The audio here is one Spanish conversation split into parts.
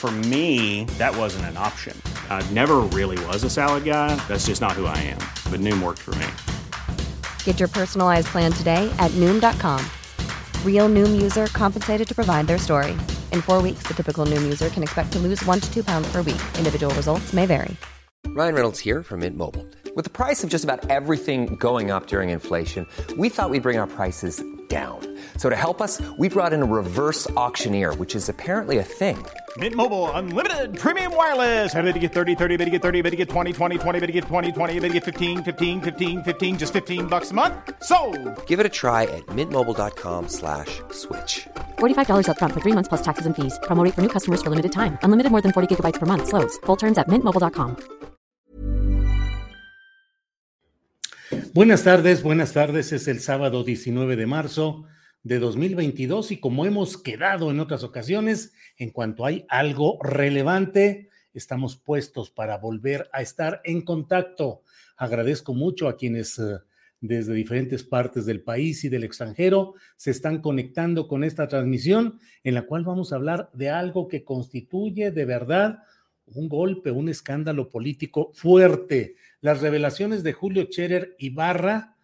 For me, that wasn't an option. I never really was a salad guy. That's just not who I am. But Noom worked for me. Get your personalized plan today at Noom.com. Real Noom user compensated to provide their story. In four weeks, the typical Noom user can expect to lose one to two pounds per week. Individual results may vary. Ryan Reynolds here from Mint Mobile. With the price of just about everything going up during inflation, we thought we'd bring our prices down. So to help us, we brought in a reverse auctioneer, which is apparently a thing. Mint Mobile unlimited premium wireless. Ready to get 30, 30, bit to get 30, bit to get 20, 20, 20, bit to get 20, 20, bit to get 15, 15, 15, 15 just 15 bucks a month. So, Give it a try at mintmobile.com/switch. slash $45 upfront for three months plus taxes and fees. Promo rate for new customers for limited time. Unlimited more than 40 gigabytes per month. Slows. Full terms at mintmobile.com. Buenas tardes, buenas tardes. Es el sábado 19 de marzo de 2022 y como hemos quedado en otras ocasiones, en cuanto hay algo relevante, estamos puestos para volver a estar en contacto. Agradezco mucho a quienes eh, desde diferentes partes del país y del extranjero se están conectando con esta transmisión en la cual vamos a hablar de algo que constituye de verdad un golpe, un escándalo político fuerte. Las revelaciones de Julio Scherer Ibarra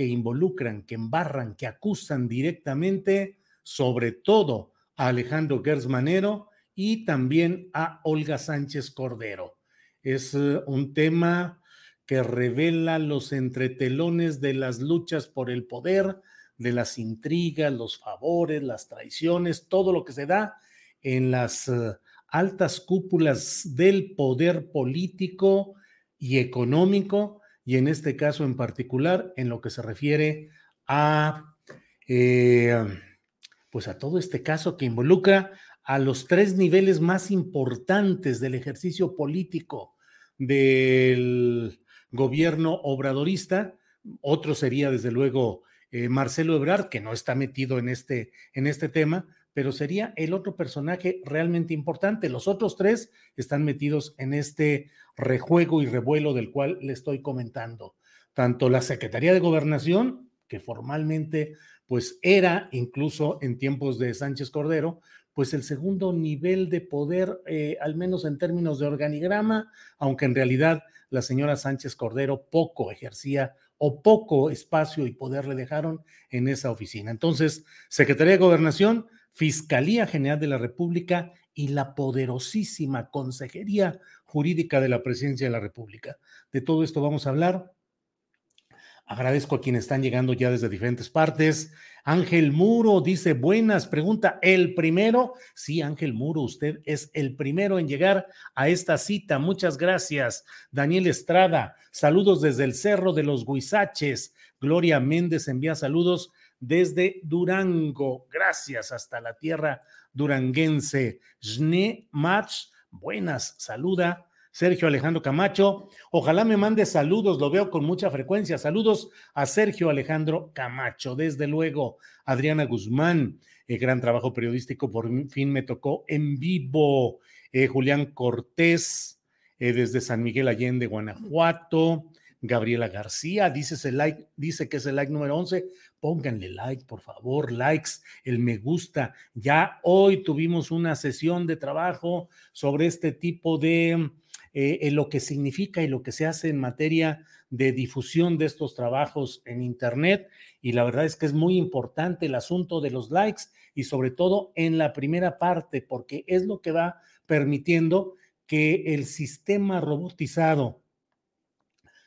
que involucran, que embarran, que acusan directamente, sobre todo a Alejandro Gersmanero y también a Olga Sánchez Cordero. Es eh, un tema que revela los entretelones de las luchas por el poder, de las intrigas, los favores, las traiciones, todo lo que se da en las eh, altas cúpulas del poder político y económico, y en este caso en particular en lo que se refiere a, eh, pues a todo este caso que involucra a los tres niveles más importantes del ejercicio político del gobierno obradorista. Otro sería, desde luego, eh, Marcelo Ebrard, que no está metido en este, en este tema, pero sería el otro personaje realmente importante. Los otros tres están metidos en este rejuego y revuelo del cual le estoy comentando. Tanto la Secretaría de Gobernación, que formalmente pues era incluso en tiempos de Sánchez Cordero, pues el segundo nivel de poder, eh, al menos en términos de organigrama, aunque en realidad la señora Sánchez Cordero poco ejercía o poco espacio y poder le dejaron en esa oficina. Entonces, Secretaría de Gobernación, Fiscalía General de la República y la poderosísima Consejería Jurídica de la Presidencia de la República. De todo esto vamos a hablar. Agradezco a quienes están llegando ya desde diferentes partes. Ángel Muro dice, buenas, pregunta, ¿el primero? Sí, Ángel Muro, usted es el primero en llegar a esta cita. Muchas gracias. Daniel Estrada, saludos desde el Cerro de los Guisaches. Gloria Méndez envía saludos desde Durango. Gracias hasta la tierra duranguense. Jne Mach, buenas, saluda. Sergio Alejandro Camacho, ojalá me mande saludos, lo veo con mucha frecuencia. Saludos a Sergio Alejandro Camacho, desde luego. Adriana Guzmán, eh, gran trabajo periodístico, por fin me tocó en vivo. Eh, Julián Cortés, eh, desde San Miguel Allende, Guanajuato. Gabriela García, dice, like, dice que es el like número 11. Pónganle like, por favor, likes, el me gusta. Ya hoy tuvimos una sesión de trabajo sobre este tipo de eh, lo que significa y lo que se hace en materia de difusión de estos trabajos en Internet. Y la verdad es que es muy importante el asunto de los likes y sobre todo en la primera parte, porque es lo que va permitiendo que el sistema robotizado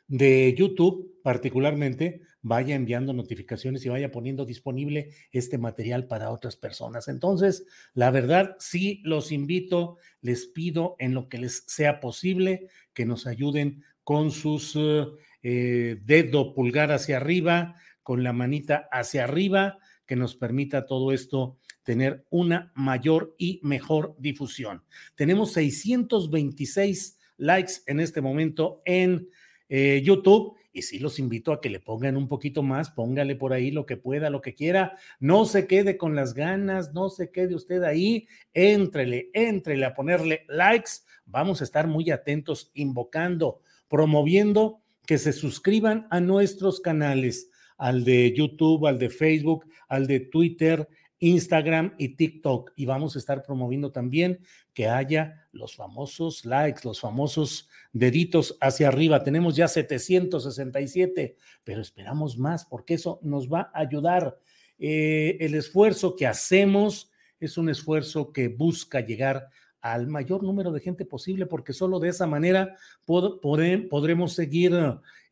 de YouTube particularmente vaya enviando notificaciones y vaya poniendo disponible este material para otras personas. Entonces, la verdad, sí los invito, les pido en lo que les sea posible que nos ayuden con sus eh, dedo pulgar hacia arriba, con la manita hacia arriba, que nos permita todo esto tener una mayor y mejor difusión. Tenemos 626 likes en este momento en eh, YouTube. Y sí los invito a que le pongan un poquito más, póngale por ahí lo que pueda, lo que quiera. No se quede con las ganas, no se quede usted ahí. Éntrele, éntrele a ponerle likes. Vamos a estar muy atentos, invocando, promoviendo que se suscriban a nuestros canales, al de YouTube, al de Facebook, al de Twitter, Instagram y TikTok. Y vamos a estar promoviendo también que haya los famosos likes, los famosos deditos hacia arriba. Tenemos ya 767, pero esperamos más porque eso nos va a ayudar. Eh, el esfuerzo que hacemos es un esfuerzo que busca llegar al mayor número de gente posible, porque solo de esa manera podremos seguir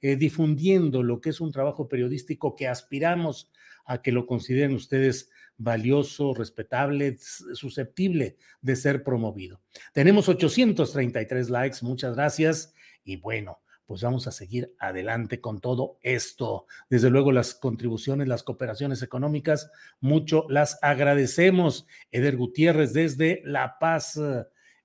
eh, difundiendo lo que es un trabajo periodístico que aspiramos a que lo consideren ustedes valioso, respetable, susceptible de ser promovido. Tenemos 833 likes, muchas gracias. Y bueno, pues vamos a seguir adelante con todo esto. Desde luego las contribuciones, las cooperaciones económicas, mucho las agradecemos. Eder Gutiérrez desde La Paz.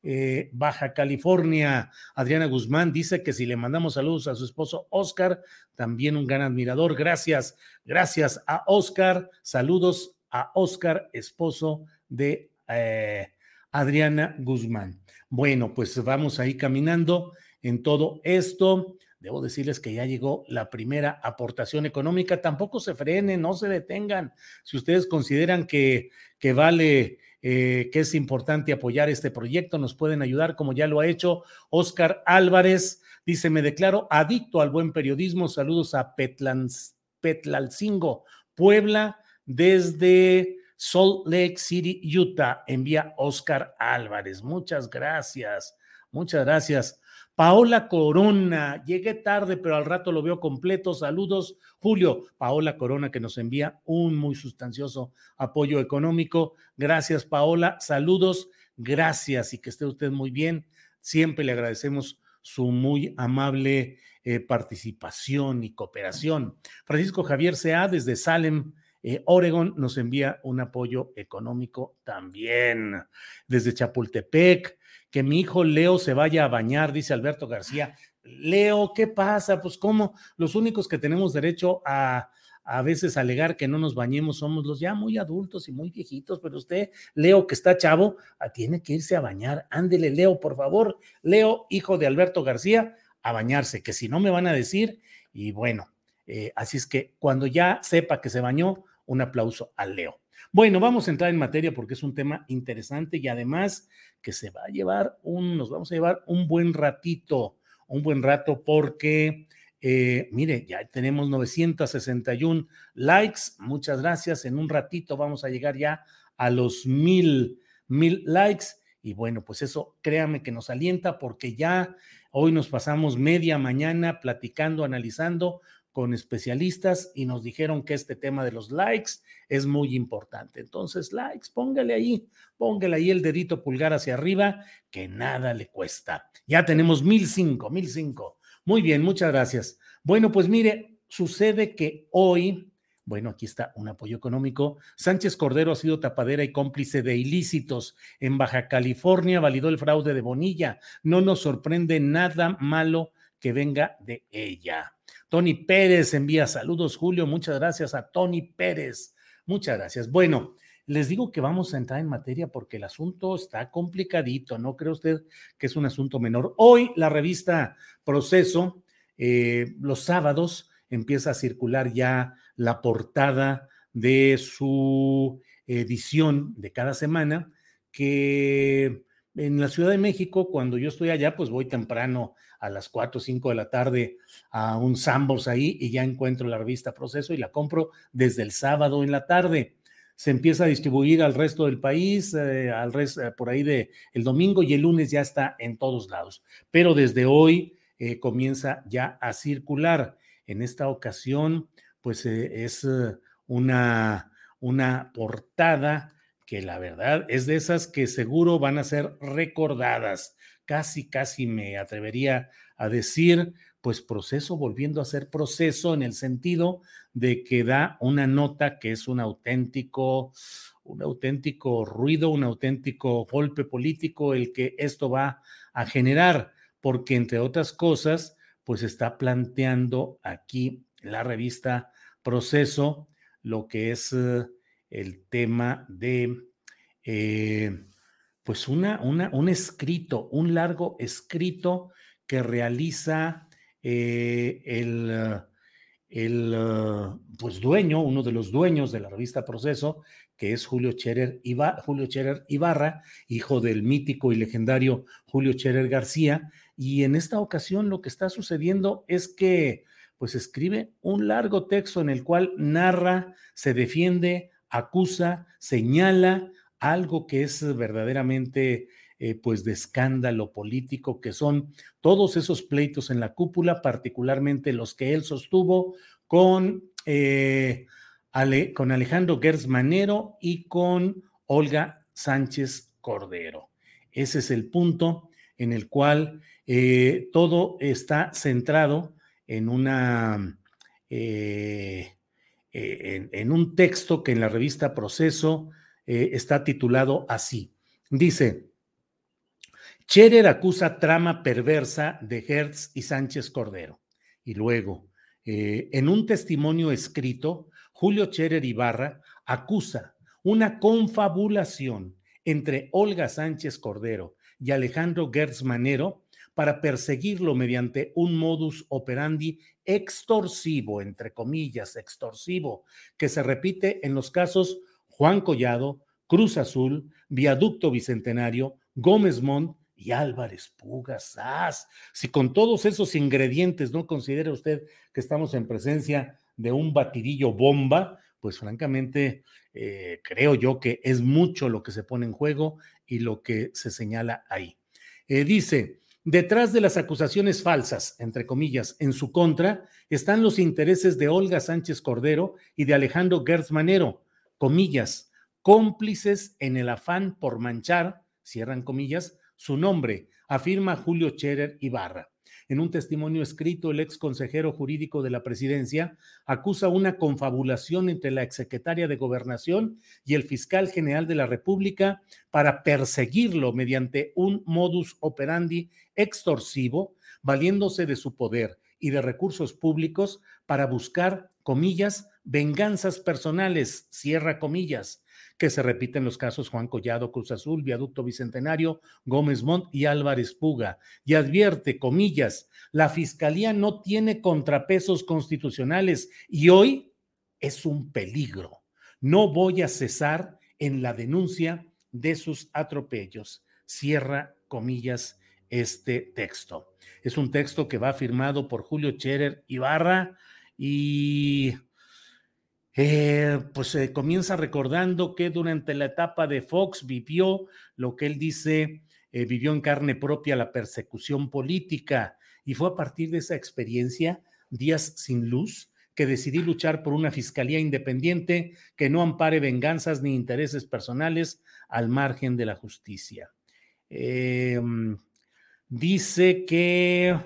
Eh, Baja California. Adriana Guzmán dice que si le mandamos saludos a su esposo Oscar, también un gran admirador. Gracias, gracias a Oscar. Saludos a Oscar, esposo de eh, Adriana Guzmán. Bueno, pues vamos ahí caminando en todo esto. Debo decirles que ya llegó la primera aportación económica. Tampoco se frenen, no se detengan. Si ustedes consideran que, que vale, eh, que es importante apoyar este proyecto, nos pueden ayudar como ya lo ha hecho Oscar Álvarez. Dice, me declaro adicto al buen periodismo. Saludos a Petlalcingo, Puebla desde Salt Lake City, Utah, envía Oscar Álvarez. Muchas gracias, muchas gracias. Paola Corona, llegué tarde, pero al rato lo veo completo. Saludos, Julio. Paola Corona, que nos envía un muy sustancioso apoyo económico. Gracias, Paola. Saludos, gracias y que esté usted muy bien. Siempre le agradecemos su muy amable eh, participación y cooperación. Francisco Javier Sea, desde Salem, eh, Oregon nos envía un apoyo económico también. Desde Chapultepec, que mi hijo Leo se vaya a bañar, dice Alberto García. Leo, ¿qué pasa? Pues cómo los únicos que tenemos derecho a a veces alegar que no nos bañemos somos los ya muy adultos y muy viejitos, pero usted, Leo, que está chavo, ah, tiene que irse a bañar. Ándele, Leo, por favor. Leo, hijo de Alberto García, a bañarse, que si no me van a decir, y bueno, eh, así es que cuando ya sepa que se bañó, un aplauso al Leo. Bueno, vamos a entrar en materia porque es un tema interesante y además que se va a llevar un, nos vamos a llevar un buen ratito, un buen rato porque, eh, mire, ya tenemos 961 likes, muchas gracias, en un ratito vamos a llegar ya a los mil, mil likes. Y bueno, pues eso créame que nos alienta porque ya hoy nos pasamos media mañana platicando, analizando con especialistas y nos dijeron que este tema de los likes es muy importante. Entonces, likes, póngale ahí, póngale ahí el dedito pulgar hacia arriba, que nada le cuesta. Ya tenemos mil cinco, mil cinco. Muy bien, muchas gracias. Bueno, pues mire, sucede que hoy, bueno, aquí está un apoyo económico. Sánchez Cordero ha sido tapadera y cómplice de ilícitos. En Baja California validó el fraude de Bonilla. No nos sorprende nada malo que venga de ella. Tony Pérez envía saludos, Julio. Muchas gracias a Tony Pérez. Muchas gracias. Bueno, les digo que vamos a entrar en materia porque el asunto está complicadito. No cree usted que es un asunto menor. Hoy la revista Proceso, eh, los sábados, empieza a circular ya la portada de su edición de cada semana, que en la Ciudad de México, cuando yo estoy allá, pues voy temprano a las 4 o 5 de la tarde a un Sambors ahí y ya encuentro la revista Proceso y la compro desde el sábado en la tarde. Se empieza a distribuir al resto del país, eh, al resto, eh, por ahí de el domingo y el lunes ya está en todos lados. Pero desde hoy eh, comienza ya a circular. En esta ocasión, pues es una, una portada que la verdad es de esas que seguro van a ser recordadas. Casi, casi me atrevería a decir, pues proceso volviendo a ser proceso en el sentido de que da una nota que es un auténtico, un auténtico ruido, un auténtico golpe político el que esto va a generar porque entre otras cosas, pues está planteando aquí la revista Proceso lo que es eh, el tema de, eh, pues una, una, un escrito, un largo escrito que realiza eh, el, el pues dueño, uno de los dueños de la revista Proceso, que es Julio Cherer, Julio Cherer Ibarra, hijo del mítico y legendario Julio Cherer García. Y en esta ocasión lo que está sucediendo es que pues escribe un largo texto en el cual narra, se defiende, acusa, señala algo que es verdaderamente eh, pues de escándalo político, que son todos esos pleitos en la cúpula, particularmente los que él sostuvo con, eh, con Alejandro Gers Manero y con Olga Sánchez Cordero. Ese es el punto en el cual eh, todo está centrado en una... en, un texto que en la revista Proceso está titulado así. Dice, Scherer acusa trama perversa de Hertz y Sánchez Cordero. Y luego, eh, en un testimonio escrito, Julio Scherer Ibarra acusa una confabulación entre Olga Sánchez Cordero y Alejandro Gertz Manero para perseguirlo mediante un modus operandi extorsivo, entre comillas, extorsivo, que se repite en los casos Juan Collado, Cruz Azul, Viaducto Bicentenario, Gómez Montt y Álvarez Pugas. Si con todos esos ingredientes no considera usted que estamos en presencia de un batidillo bomba, pues francamente eh, creo yo que es mucho lo que se pone en juego y lo que se señala ahí. Eh, dice, detrás de las acusaciones falsas, entre comillas, en su contra, están los intereses de Olga Sánchez Cordero y de Alejandro Gertz Manero, comillas, cómplices en el afán por manchar, cierran comillas, su nombre, afirma Julio Scherer Ibarra. En un testimonio escrito, el ex consejero jurídico de la presidencia acusa una confabulación entre la exsecretaria de Gobernación y el fiscal general de la República para perseguirlo mediante un modus operandi extorsivo, valiéndose de su poder y de recursos públicos para buscar, comillas, venganzas personales, cierra comillas, que se repiten los casos Juan Collado, Cruz Azul, Viaducto Bicentenario, Gómez Montt y Álvarez Puga. Y advierte, comillas, la Fiscalía no tiene contrapesos constitucionales y hoy es un peligro. No voy a cesar en la denuncia de sus atropellos. Cierra comillas este texto. Es un texto que va firmado por Julio Scherer Ibarra y eh, pues se comienza recordando que durante la etapa de Fox vivió lo que él dice, eh, vivió en carne propia la persecución política y fue a partir de esa experiencia, días sin luz, que decidí luchar por una fiscalía independiente que no ampare venganzas ni intereses personales al margen de la justicia. Em, dice que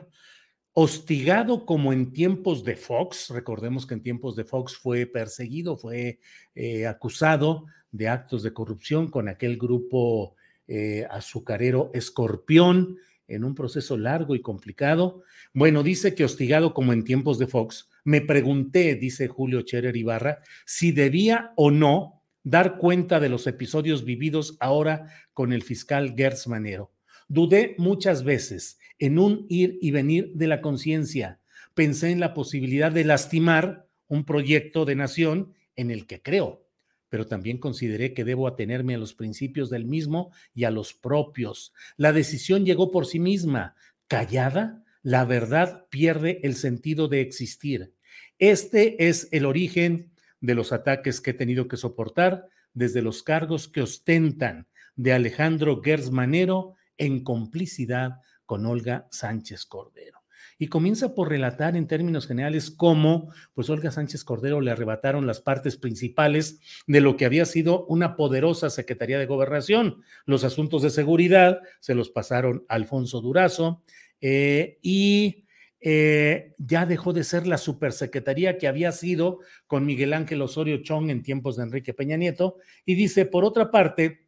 hostigado como en tiempos de Fox, recordemos que en tiempos de Fox fue perseguido, fue eh, acusado de actos de corrupción con aquel grupo eh, azucarero Escorpión en un proceso largo y complicado. Bueno, dice que hostigado como en tiempos de Fox, me pregunté, dice Julio Cherer Ibarra, si debía o no dar cuenta de los episodios vividos ahora con el fiscal Gertz Manero. Dudé muchas veces en un ir y venir de la conciencia. Pensé en la posibilidad de lastimar un proyecto de nación en el que creo, pero también consideré que debo atenerme a los principios del mismo y a los propios. La decisión llegó por sí misma. Callada, la verdad pierde el sentido de existir. Este es el origen de los ataques que he tenido que soportar desde los cargos que ostentan de Alejandro Gersmanero en complicidad con Olga Sánchez Cordero. Y comienza por relatar en términos generales cómo, pues Olga Sánchez Cordero le arrebataron las partes principales de lo que había sido una poderosa Secretaría de Gobernación. Los asuntos de seguridad se los pasaron a Alfonso Durazo eh, y eh, ya dejó de ser la supersecretaría que había sido con Miguel Ángel Osorio Chong en tiempos de Enrique Peña Nieto. Y dice, por otra parte,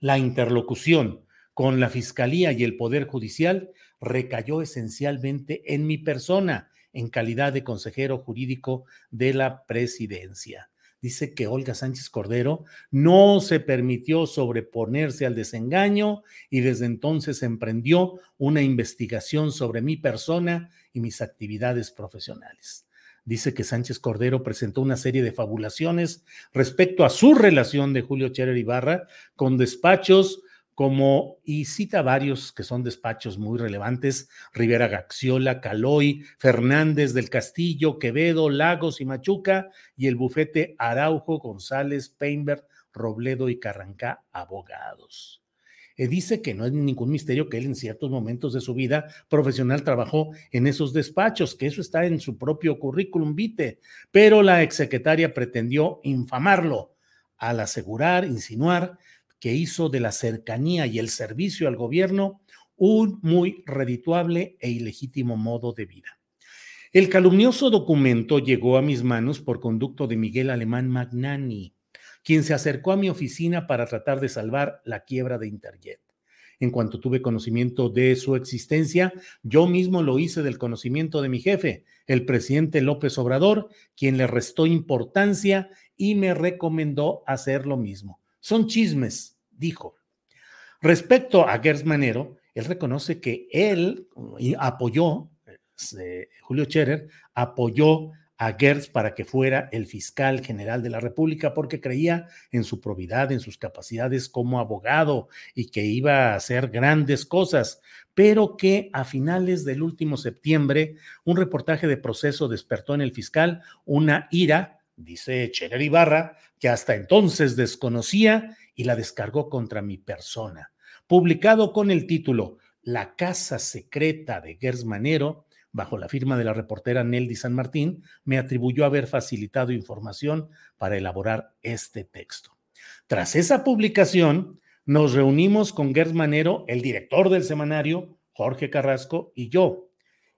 la interlocución con la Fiscalía y el Poder Judicial recayó esencialmente en mi persona, en calidad de consejero jurídico de la presidencia. Dice que Olga Sánchez Cordero no se permitió sobreponerse al desengaño y desde entonces emprendió una investigación sobre mi persona y mis actividades profesionales. Dice que Sánchez Cordero presentó una serie de fabulaciones respecto a su relación de Julio Cherer Ibarra con despachos como, y cita varios que son despachos muy relevantes, Rivera Gaxiola, Caloy, Fernández del Castillo, Quevedo, Lagos y Machuca, y el bufete Araujo, González, Peinberg, Robledo y Carrancá, abogados. Eh, dice que no es ningún misterio que él en ciertos momentos de su vida profesional trabajó en esos despachos, que eso está en su propio currículum vitae, pero la exsecretaria pretendió infamarlo al asegurar, insinuar que hizo de la cercanía y el servicio al gobierno un muy redituable e ilegítimo modo de vida. El calumnioso documento llegó a mis manos por conducto de Miguel Alemán Magnani, quien se acercó a mi oficina para tratar de salvar la quiebra de Interjet. En cuanto tuve conocimiento de su existencia, yo mismo lo hice del conocimiento de mi jefe, el presidente López Obrador, quien le restó importancia y me recomendó hacer lo mismo. Son chismes, dijo. Respecto a Gers Manero, él reconoce que él apoyó, eh, Julio Scherer apoyó a Gertz para que fuera el fiscal general de la República porque creía en su probidad, en sus capacidades como abogado y que iba a hacer grandes cosas, pero que a finales del último septiembre un reportaje de proceso despertó en el fiscal una ira, dice Cherer Ibarra, que hasta entonces desconocía y la descargó contra mi persona. Publicado con el título La Casa Secreta de Gers Manero, bajo la firma de la reportera Nelly San Martín, me atribuyó haber facilitado información para elaborar este texto. Tras esa publicación, nos reunimos con Gers Manero, el director del semanario, Jorge Carrasco y yo.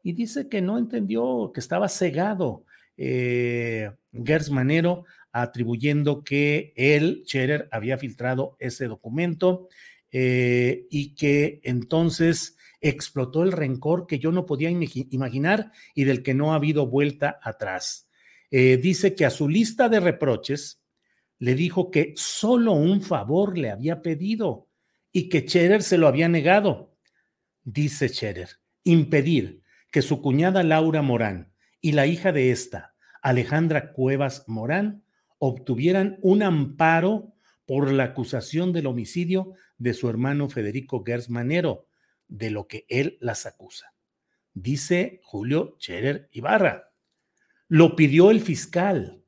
Y dice que no entendió, que estaba cegado eh, Gers Manero atribuyendo que él, Scherer, había filtrado ese documento eh, y que entonces explotó el rencor que yo no podía imaginar y del que no ha habido vuelta atrás. Eh, dice que a su lista de reproches le dijo que solo un favor le había pedido y que Scherer se lo había negado. Dice Scherer, impedir que su cuñada Laura Morán y la hija de esta, Alejandra Cuevas Morán, obtuvieran un amparo por la acusación del homicidio de su hermano Federico Gersmanero, de lo que él las acusa. Dice Julio Scherer Ibarra. Lo pidió el fiscal.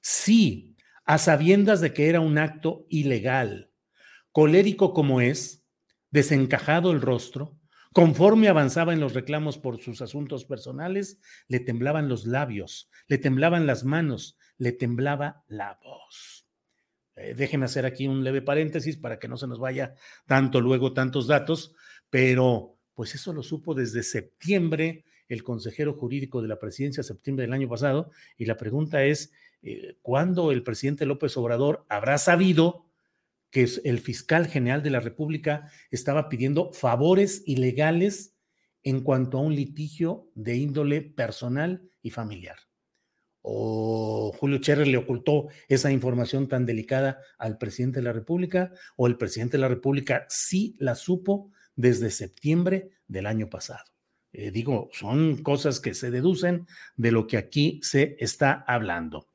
Sí, a sabiendas de que era un acto ilegal. Colérico como es, desencajado el rostro, conforme avanzaba en los reclamos por sus asuntos personales, le temblaban los labios, le temblaban las manos, le temblaba la voz. Eh, déjenme hacer aquí un leve paréntesis para que no se nos vaya tanto luego tantos datos, pero pues eso lo supo desde septiembre el consejero jurídico de la presidencia, septiembre del año pasado, y la pregunta es, eh, ¿cuándo el presidente López Obrador habrá sabido que el fiscal general de la República estaba pidiendo favores ilegales en cuanto a un litigio de índole personal y familiar? o Julio Cherrer le ocultó esa información tan delicada al presidente de la República, o el presidente de la República sí la supo desde septiembre del año pasado. Eh, digo, son cosas que se deducen de lo que aquí se está hablando.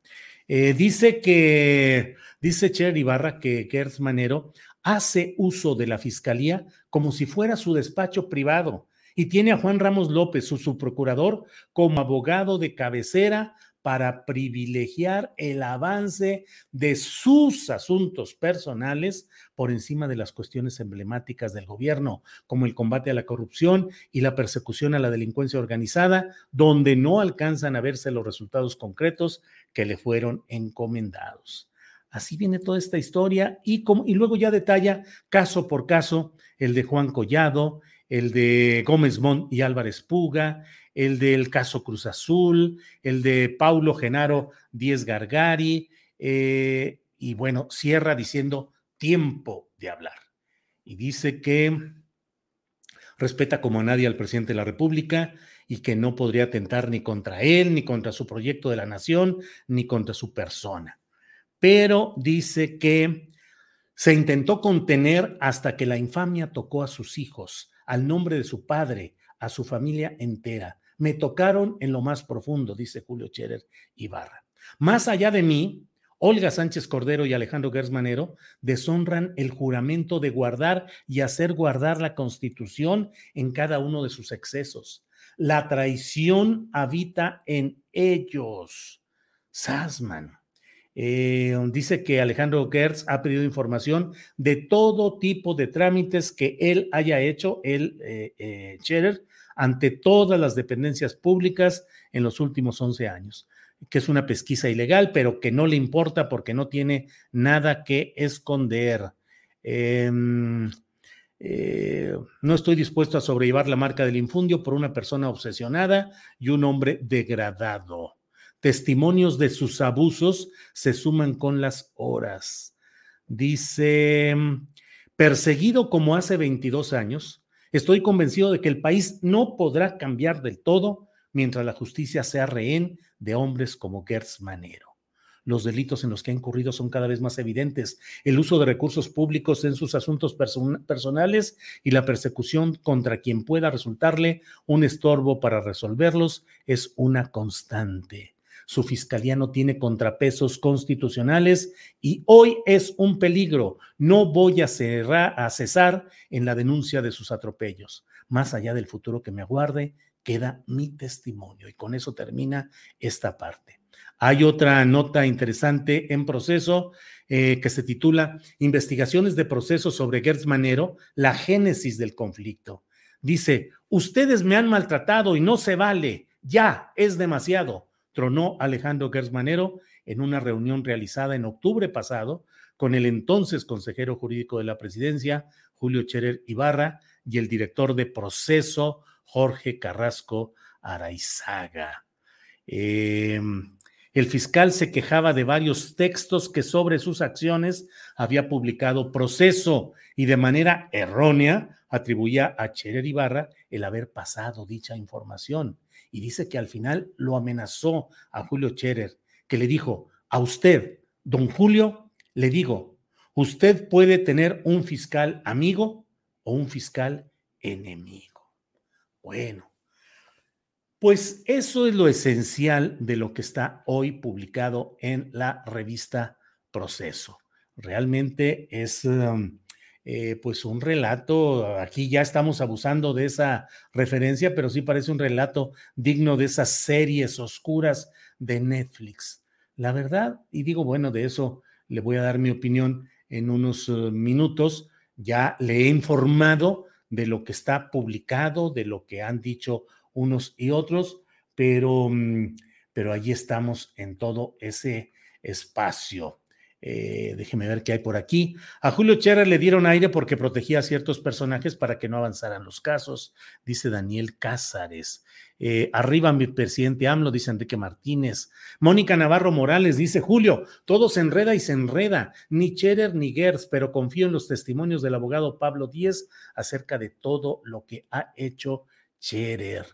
Eh, dice que, dice Cher Ibarra que Gertz Manero hace uso de la fiscalía como si fuera su despacho privado y tiene a Juan Ramos López, su subprocurador, como abogado de cabecera para privilegiar el avance de sus asuntos personales por encima de las cuestiones emblemáticas del gobierno, como el combate a la corrupción y la persecución a la delincuencia organizada, donde no alcanzan a verse los resultados concretos que le fueron encomendados. Así viene toda esta historia y, luego ya detalla caso por caso el de Juan Collado, el de Gómez Mont y Álvarez Puga, el del caso Cruz Azul, el de Paulo Genaro Díez Gargari, eh, y bueno, cierra diciendo tiempo de hablar. Y dice que respeta como a nadie al presidente de la República y que no podría atentar ni contra él, ni contra su proyecto de la nación, ni contra su persona. Pero dice que se intentó contener hasta que la infamia tocó a sus hijos, al nombre de su padre, a su familia entera. Me tocaron en lo más profundo, dice Julio Scherer Ibarra. Más allá de mí, Olga Sánchez Cordero y Alejandro Gersmanero deshonran el juramento de guardar y hacer guardar la Constitución en cada uno de sus excesos. La traición habita en ellos. Sasman. Eh, dice que Alejandro Gertz ha pedido información de todo tipo de trámites que él haya hecho, él, eh, eh, Scherer, ante todas las dependencias públicas en los últimos 11 años que es una pesquisa ilegal, pero que no le importa porque no tiene nada que esconder. Em, eh, no estoy dispuesto a sobrellevar la marca del infundio por una persona obsesionada y un hombre degradado. Testimonios de sus abusos se suman con las horas. Dice, perseguido como hace 22 años, estoy convencido de que el país no podrá cambiar del todo mientras la justicia sea rehén de hombres como Gertz Manero. Los delitos en los que ha incurrido son cada vez más evidentes. El uso de recursos públicos en sus asuntos personales y la persecución contra quien pueda resultarle un estorbo para resolverlos es una constante. Su fiscalía no tiene contrapesos constitucionales y hoy es un peligro. No voy a, cerrar, a cesar en la denuncia de sus atropellos. Más allá del futuro que me aguarde, queda mi testimonio. Y con eso termina esta parte. Hay otra nota interesante en proceso eh, que se titula Investigaciones de proceso sobre Gertz Manero, la génesis del conflicto. Dice, ustedes me han maltratado y no se vale, ya es demasiado, tronó Alejandro Gertz Manero en una reunión realizada en octubre pasado con el entonces consejero jurídico de la presidencia, Julio Cherer Ibarra, y el director de proceso, Jorge Carrasco Araizaga. Em, el fiscal se quejaba de varios textos que sobre sus acciones había publicado proceso y de manera errónea atribuía a Cherer Ibarra el haber pasado dicha información. Y dice que al final lo amenazó a Julio Cherer, que le dijo, a usted, don Julio, le digo, usted puede tener un fiscal amigo o un fiscal enemigo. Bueno, pues eso es lo esencial de lo que está hoy publicado en la revista Proceso. Realmente es um, eh, pues un relato, aquí ya estamos abusando de esa referencia, pero sí parece un relato digno de esas series oscuras de Netflix. La verdad, y digo, bueno, de eso le voy a dar mi opinión en unos uh, minutos, ya le he informado de lo que está publicado, de lo que han dicho unos y otros, pero, mm, pero allí estamos en todo ese espacio. Eh, déjeme ver qué hay por aquí. A Julio Chera le dieron aire porque protegía a ciertos personajes para que no avanzaran los casos, dice Daniel Cázares. Eh, arriba mi presidente AMLO, dice Enrique Martínez. Mónica Navarro Morales dice, Julio, todo se enreda y se enreda, ni Cherer ni Gers, pero confío en los testimonios del abogado Pablo Díez acerca de todo lo que ha hecho Cherer.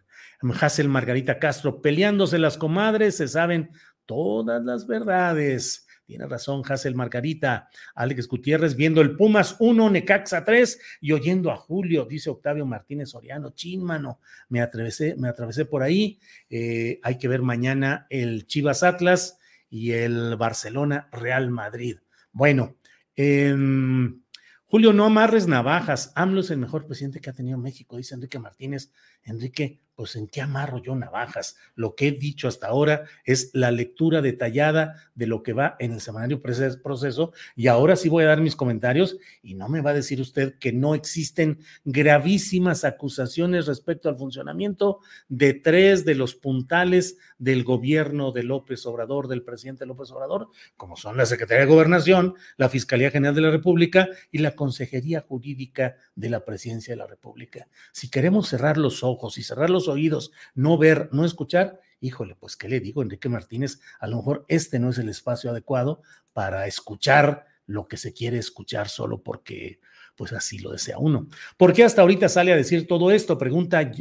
Hassel Margarita Castro, peleándose las comadres, se saben todas las verdades. Tiene razón Hassel Margarita, Alex Gutiérrez viendo el Pumas 1, Necaxa 3 y oyendo a Julio, dice Octavio Martínez Soriano, chinmano, me atravesé, me atravesé por ahí. Eh, hay que ver mañana el Chivas Atlas y el Barcelona Real Madrid. Bueno, em, Julio, no amarres navajas. AMLO es el mejor presidente que ha tenido México, dice Enrique Martínez. Enrique, pues en qué amarro yo navajas. Lo que he dicho hasta ahora es la lectura detallada de lo que va en el semanario proceso y ahora sí voy a dar mis comentarios y no me va a decir usted que no existen gravísimas acusaciones respecto al funcionamiento de tres de los puntales del gobierno de López Obrador, del presidente López Obrador, como son la Secretaría de Gobernación, la Fiscalía General de la República y la Consejería Jurídica de la Presidencia de la República. Si queremos cerrar los ojos y cerrar los oídos, no ver, no escuchar, híjole, pues qué le digo, Enrique Martínez, a lo mejor este no es el espacio adecuado para escuchar lo que se quiere escuchar solo porque pues así lo desea uno. ¿Por qué hasta ahorita sale a decir todo esto? Pregunta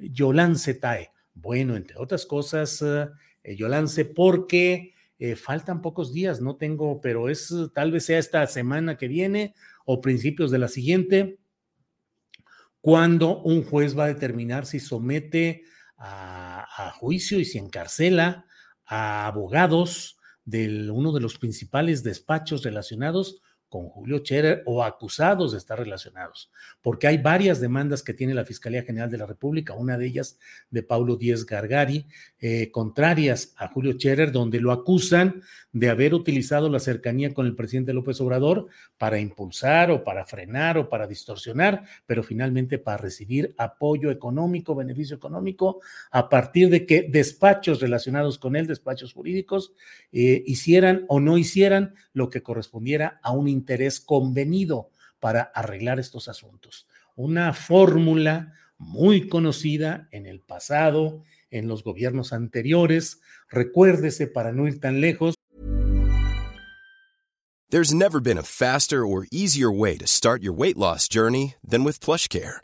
Yolance Tae. Bueno, entre otras cosas, eh, Yolance, porque eh, faltan pocos días, no tengo, pero es tal vez sea esta semana que viene o principios de la siguiente, cuando un juez va a determinar si somete a, juicio y si encarcela a abogados de uno de los principales despachos relacionados con Julio Scherer o acusados de estar relacionados, porque hay varias demandas que tiene la Fiscalía General de la República, una de ellas de Paulo Díez Gargari, eh, contrarias a Julio Scherer, donde lo acusan de haber utilizado la cercanía con el presidente López Obrador para impulsar o para frenar o para distorsionar, pero finalmente para recibir apoyo económico, beneficio económico, a partir de que despachos relacionados con él, despachos jurídicos, eh, hicieran o no hicieran lo que correspondiera a un interés convenido para arreglar estos asuntos. Una fórmula muy conocida en el pasado, en los gobiernos anteriores. Recuérdese para no ir tan lejos. There's never been a faster or easier way to start your weight loss journey than with PlushCare.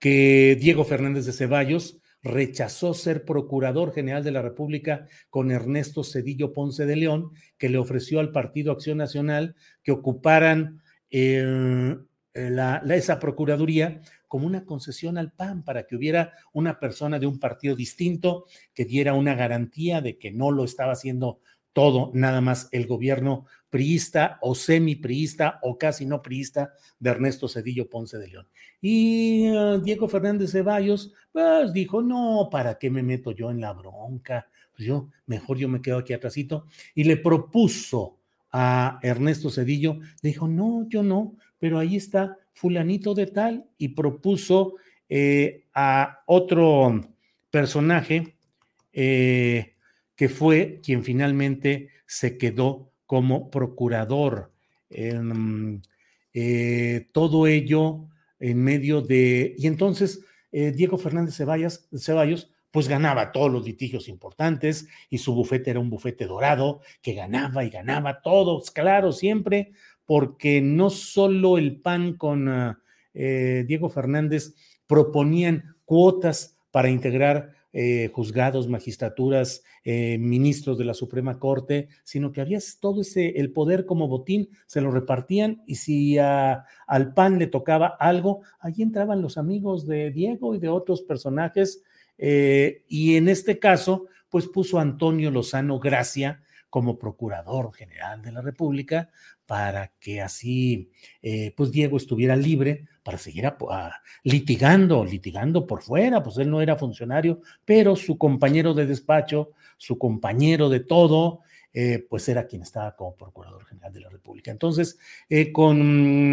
Que Diego Fernández de Ceballos rechazó ser procurador general de la República con Ernesto Cedillo Ponce de León, que le ofreció al Partido Acción Nacional que ocuparan eh, la, la, esa procuraduría como una concesión al PAN para que hubiera una persona de un partido distinto que diera una garantía de que no lo estaba haciendo todo, nada más el gobierno priista o semi-priista o casi no priista de Ernesto Cedillo Ponce de León. Y uh, Diego Fernández Ceballos, pues dijo, no, ¿para qué me meto yo en la bronca? Pues yo, mejor yo me quedo aquí atrásito. Y le propuso a Ernesto Cedillo, le dijo, no, yo no, pero ahí está fulanito de tal y propuso eh, a otro personaje eh, que fue quien finalmente se quedó como procurador. Eh, todo ello en medio de... Y entonces Diego Fernández Ceballos, pues ganaba todos los litigios importantes y su bufete era un bufete dorado que ganaba y ganaba todos, claro, siempre porque no solo el PAN con eh, Diego Fernández proponían cuotas para integrar eh, juzgados, magistraturas, eh, ministros de la Suprema Corte, sino que había todo ese, el poder como botín, se lo repartían y si al PAN le tocaba algo, allí entraban los amigos de Diego y de otros personajes, y en este caso, pues puso Antonio Lozano Gracia como Procurador General de la República para que así, eh, pues Diego estuviera libre para seguir litigando, litigando por fuera, pues él no era funcionario, pero su compañero de despacho, su compañero de todo, eh, pues era quien estaba como Procurador General de la República. Entonces, eh, con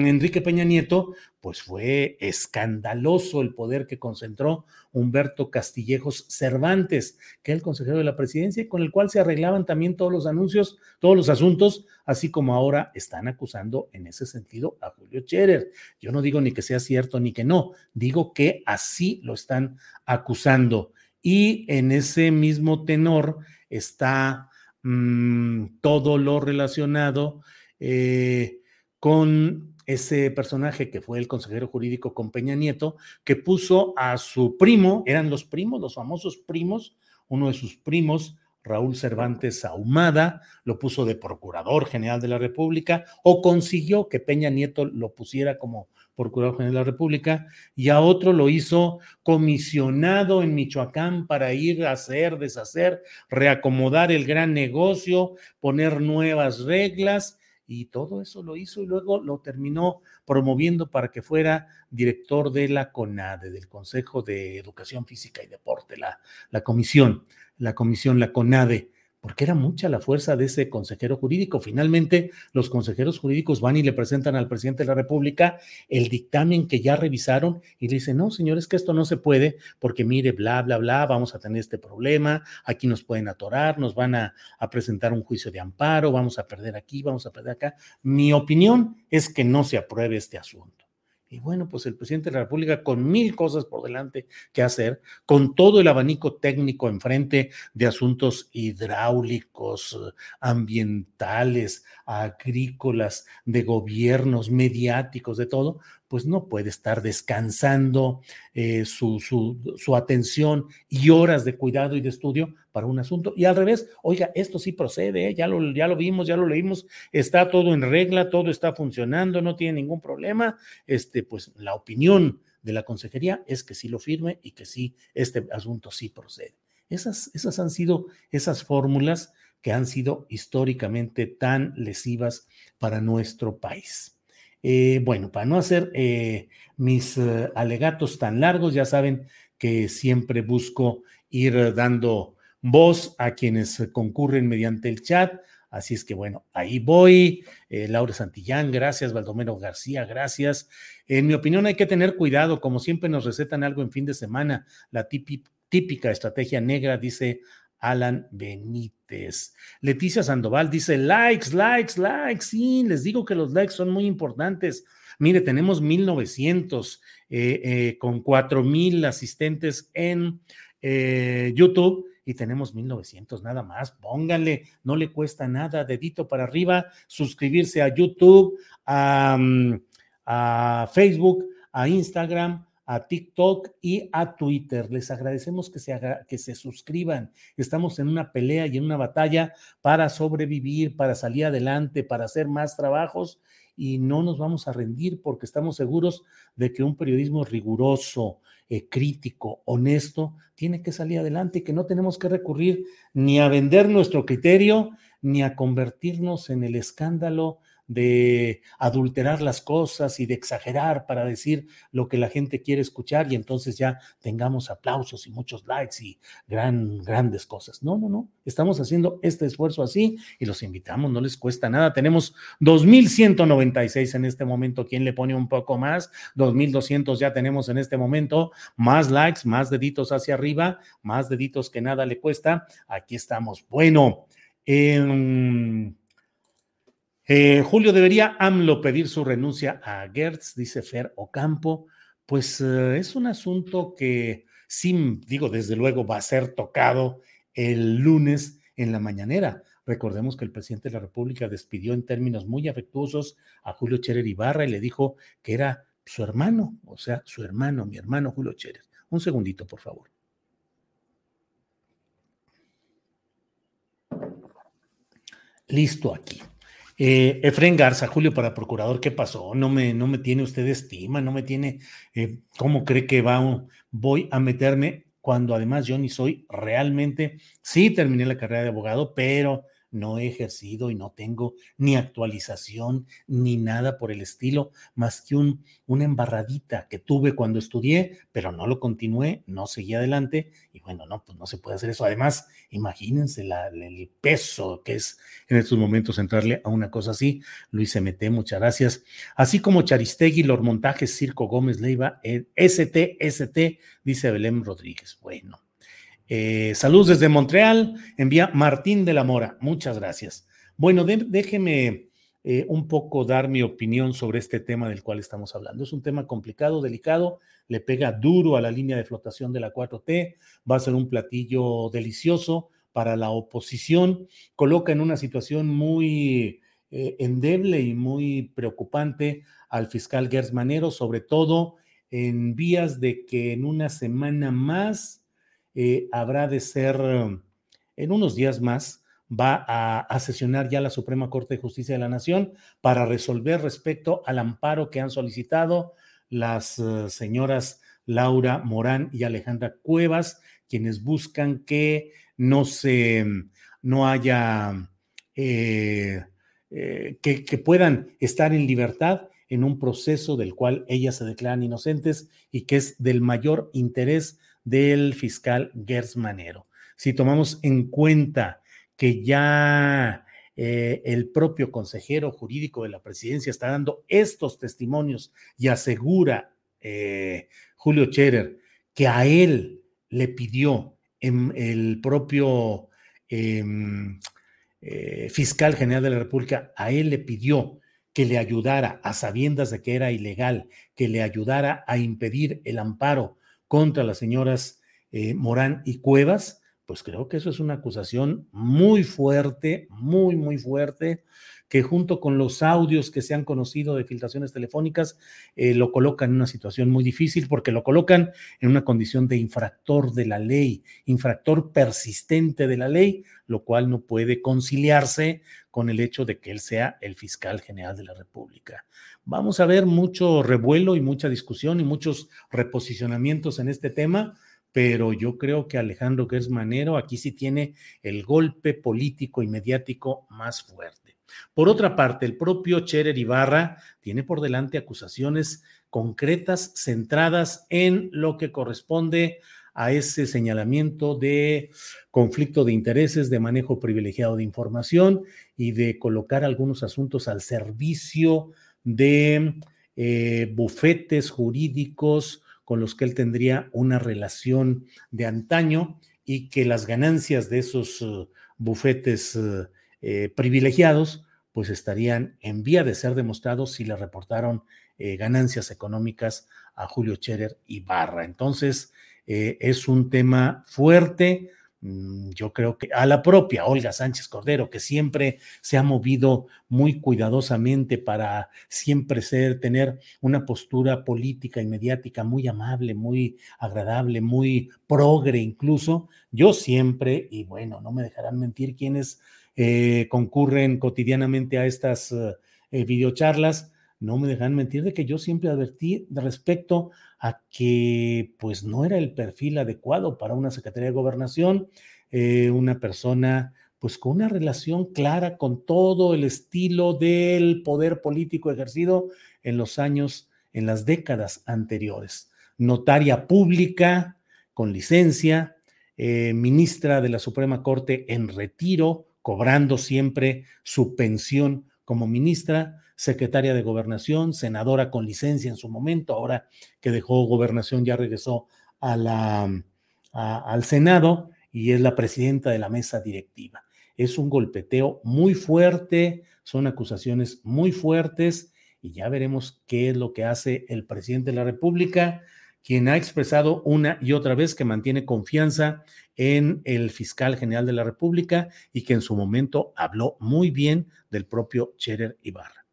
Enrique Peña Nieto, pues fue escandaloso el poder que concentró Humberto Castillejos Cervantes, que era el consejero de la presidencia, y con el cual se arreglaban también todos los anuncios, todos los asuntos, así como ahora están acusando en ese sentido a Julio Scherer. Yo no digo ni que sea cierto ni que no, digo que así lo están acusando. Y en ese mismo tenor está Mm, todo lo relacionado eh, con ese personaje que fue el consejero jurídico con Peña Nieto, que puso a su primo, eran los primos, los famosos primos, uno de sus primos, Raúl Cervantes Ahumada, lo puso de Procurador General de la República, o consiguió que Peña Nieto lo pusiera como Procurador General de la República, y a otro lo hizo comisionado en Michoacán para ir a hacer, deshacer, reacomodar el gran negocio, poner nuevas reglas, y todo eso lo hizo y luego lo terminó promoviendo para que fuera director de la CONADE, del Consejo de Educación Física y Deporte, la, la comisión, la comisión, la CONADE porque era mucha la fuerza de ese consejero jurídico. Finalmente, los consejeros jurídicos van y le presentan al presidente de la República el dictamen que ya revisaron y le dicen, no, señores, que esto no se puede porque mire, bla, bla, bla, vamos a tener este problema, aquí nos pueden atorar, nos van a, a presentar un juicio de amparo, vamos a perder aquí, vamos a perder acá. Mi opinión es que no se apruebe este asunto. Y bueno, pues el presidente de la República con mil cosas por delante que hacer, con todo el abanico técnico enfrente de asuntos hidráulicos, ambientales, agrícolas, de gobiernos, mediáticos, de todo, pues no puede estar descansando eh, su, su, atención y horas de cuidado y de estudio para un asunto. Y al revés, oiga, esto sí procede, ¿eh? ya, lo, ya lo vimos, ya lo leímos, está todo en regla, todo está funcionando, no tiene ningún problema. Este, pues la opinión de la consejería es que sí lo firme y que sí, este asunto sí procede. Esas, esas han sido esas fórmulas que han sido históricamente tan lesivas para nuestro país. Eh, bueno, para no hacer eh, mis eh, alegatos tan largos, ya saben que siempre busco ir dando voz a quienes concurren mediante el chat. Así es que bueno, ahí voy. Laura Santillán, gracias. Baldomero García, gracias. En mi opinión hay que tener cuidado, como siempre nos recetan algo en fin de semana. La típica estrategia negra, dice Alan Benítez. Leticia Sandoval dice, likes, likes, likes. Sí, les digo que los likes son muy importantes. Mire, tenemos 1900 eh, eh, con 4000 asistentes en eh, YouTube y tenemos 1900 nada más. Pónganle, no le cuesta nada, dedito para arriba, suscribirse a YouTube, a, a Facebook, a Instagram, a TikTok y a Twitter. Les agradecemos que se, que se suscriban. Estamos en una pelea y en una batalla para sobrevivir, para salir adelante, para hacer más trabajos y no nos vamos a rendir porque estamos seguros de que un periodismo riguroso, eh, crítico, honesto, tiene que salir adelante y que no tenemos que recurrir ni a vender nuestro criterio ni a convertirnos en el escándalo de adulterar las cosas y de exagerar para decir lo que la gente quiere escuchar y entonces ya tengamos aplausos y muchos likes y gran, grandes cosas. No, no, no. Estamos haciendo este esfuerzo así y los invitamos, no les cuesta nada. Tenemos 2.196 en este momento. ¿Quién le pone un poco más? 2.200 ya tenemos en este momento. Más likes, más deditos hacia arriba, más deditos que nada le cuesta. Aquí estamos. Bueno. Eh, Julio, ¿debería AMLO pedir su renuncia a Gertz? Dice Fer Ocampo. Pues eh, es un asunto que sí, digo, desde luego va a ser tocado el lunes en la mañanera. Recordemos que el presidente de la República despidió en términos muy afectuosos a Julio Cherer Ibarra y le dijo que era su hermano, o sea, su hermano, mi hermano Julio Cherer. Un segundito, por favor. Listo aquí. Eh, Efren Garza, Julio para procurador, ¿qué pasó? No me, no me tiene usted estima, no me tiene, eh, ¿cómo cree que va, voy a meterme cuando además yo ni soy realmente, sí terminé la carrera de abogado, pero no he ejercido y no tengo ni actualización ni nada por el estilo, más que un, una embarradita que tuve cuando estudié, pero no lo continué, no seguí adelante y bueno, no, pues no se puede hacer eso. Además, imagínense la, el peso que es en estos momentos entrarle a una cosa así. Luis MT, muchas gracias. Así como Charistegui, los montajes Circo Gómez Leiva, ST, ST, dice Belén Rodríguez. Bueno. Eh, saludos desde Montreal, envía Martín de la Mora. Muchas gracias. Bueno, déjeme eh, un poco dar mi opinión sobre este tema del cual estamos hablando. Es un tema complicado, delicado, le pega duro a la línea de flotación de la 4T, va a ser un platillo delicioso para la oposición, coloca en una situación muy eh, endeble y muy preocupante al fiscal Gers Manero, sobre todo en vías de que en una semana más eh, habrá de ser en unos días más, va a, sesionar ya la Suprema Corte de Justicia de la Nación para resolver respecto al amparo que han solicitado las uh, señoras Laura Morán y Alejandra Cuevas, quienes buscan que no se, no haya, eh, eh, que, que puedan estar en libertad en un proceso del cual ellas se declaran inocentes y que es del mayor interés del fiscal Gers Manero. Si tomamos en cuenta que ya eh, el propio consejero jurídico de la presidencia está dando estos testimonios y asegura eh, Julio Scherer que a él le pidió en el propio em, eh, fiscal general de la República, a él le pidió que le ayudara a sabiendas de que era ilegal, que le ayudara a impedir el amparo contra las señoras eh, Morán y Cuevas, pues creo que eso es una acusación muy fuerte, muy, muy fuerte, que junto con los audios que se han conocido de filtraciones telefónicas, eh, lo colocan en una situación muy difícil porque lo colocan en una condición de infractor de la ley, infractor persistente de la ley, lo cual no puede conciliarse con el hecho de que él sea el fiscal general de la República. Vamos a ver mucho revuelo y mucha discusión y muchos reposicionamientos en este tema pero yo creo que Alejandro Gersmanero aquí sí tiene el golpe político y mediático más fuerte. Por otra parte, el propio Cherer Ibarra tiene por delante acusaciones concretas centradas en lo que corresponde a ese señalamiento de conflicto de intereses, de manejo privilegiado de información y de colocar algunos asuntos al servicio de eh, bufetes jurídicos con los que él tendría una relación de antaño y que las ganancias de esos uh, bufetes uh, eh, privilegiados pues estarían en vía de ser demostrados si le reportaron eh, ganancias económicas a Julio Scherer y Barra. Entonces, eh, es un tema fuerte. Mm, yo creo que a la propia Olga Sánchez Cordero, que siempre se ha movido muy cuidadosamente para siempre ser, tener una postura política y mediática muy amable, muy agradable, muy progre incluso. Yo siempre, y bueno, no me dejarán mentir quienes eh, concurren cotidianamente a estas eh, videocharlas, no me dejan mentir de que yo siempre advertí respecto a que pues no era el perfil adecuado para una Secretaría de Gobernación, eh, una persona pues con una relación clara con todo el estilo del poder político ejercido en los años, en las décadas anteriores. Notaria pública, con licencia, ministra de la Suprema Corte en retiro, cobrando siempre su pensión como ministra, secretaria de gobernación, senadora con licencia en su momento, ahora que dejó gobernación ya regresó a la, al Senado y es la presidenta de la mesa directiva. Es un golpeteo muy fuerte, son acusaciones muy fuertes y ya veremos qué es lo que hace el presidente de la República, quien ha expresado una y otra vez que mantiene confianza en el fiscal general de la República y que en su momento habló muy bien del propio Cherer Ibarra.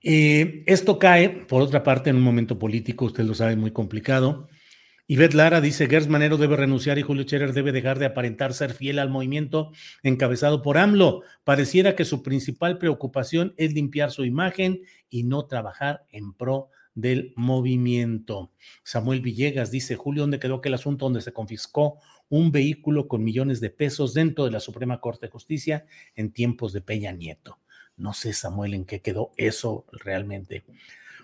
Eh, esto cae, por otra parte, en un momento político, usted lo sabe, muy complicado. Ivette Lara dice, Gers Manero debe renunciar y Julio Cherer debe dejar de aparentar ser fiel al movimiento encabezado por AMLO. Pareciera que su principal preocupación es limpiar su imagen y no trabajar en pro del movimiento. Samuel Villegas dice, Julio, ¿dónde quedó aquel asunto donde se confiscó un vehículo con millones de pesos dentro de la Suprema Corte de Justicia en tiempos de Peña Nieto? No sé, Samuel, en qué quedó eso realmente.